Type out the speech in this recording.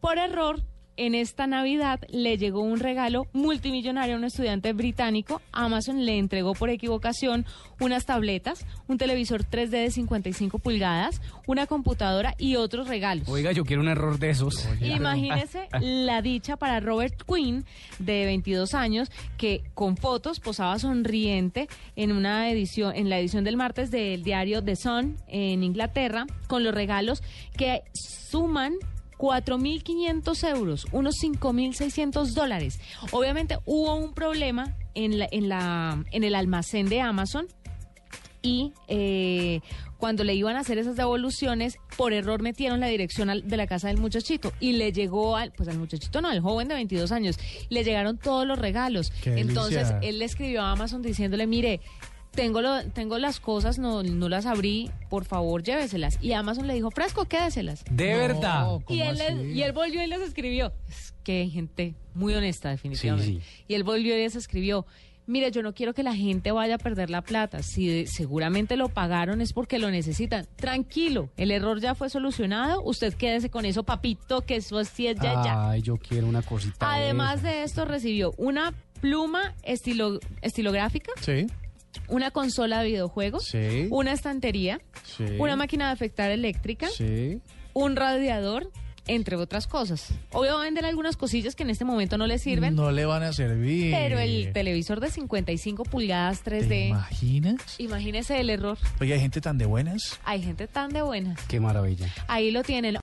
Por error, en esta Navidad le llegó un regalo multimillonario a un estudiante británico. Amazon le entregó por equivocación unas tabletas, un televisor 3D de 55 pulgadas, una computadora y otros regalos. Oiga, yo quiero un error de esos. Imagínese la dicha para Robert Quinn, de 22 años, que con fotos posaba sonriente en una edición, en la edición del martes del diario The Sun en Inglaterra, con los regalos que suman 4.500 euros, unos 5.600 dólares. Obviamente hubo un problema en, la, en, la, en el almacén de Amazon y eh, cuando le iban a hacer esas devoluciones, por error metieron la dirección al- de la casa del muchachito y le llegó al, pues al muchachito no, al joven de 22 años, le llegaron todos los regalos. Qué Entonces delicia. él le escribió a Amazon diciéndole, mire, tengo, lo, tengo las cosas, no, no las abrí, por favor lléveselas. Y Amazon le dijo, fresco, quédeselas. De verdad. ¿cómo Y él, le- así? y él volvió y les escribió. Es que hay gente muy honesta, definitivamente. Sí, sí. Y él volvió y les escribió. Mire, yo no quiero que la gente vaya a perder la plata. Si de- seguramente lo pagaron es porque lo necesitan. Tranquilo, el error ya fue solucionado. Usted quédese con eso, papito, que eso sí es ya, ya. Ay, yo quiero una cosita. Además de de esto, recibió una pluma estilo, estilográfica, Sí, una consola de videojuegos, Sí. una estantería, sí. una máquina de afectar eléctrica, Sí. un radiador, entre otras cosas. Obvio va a vender algunas cosillas que en este momento no le sirven, No le van a servir. pero el televisor de 55 pulgadas ¿Te 3D, imaginas? imagínese el error. Oye, hay gente tan de buenas. Hay gente tan de buenas. Qué maravilla. Ahí lo tienen.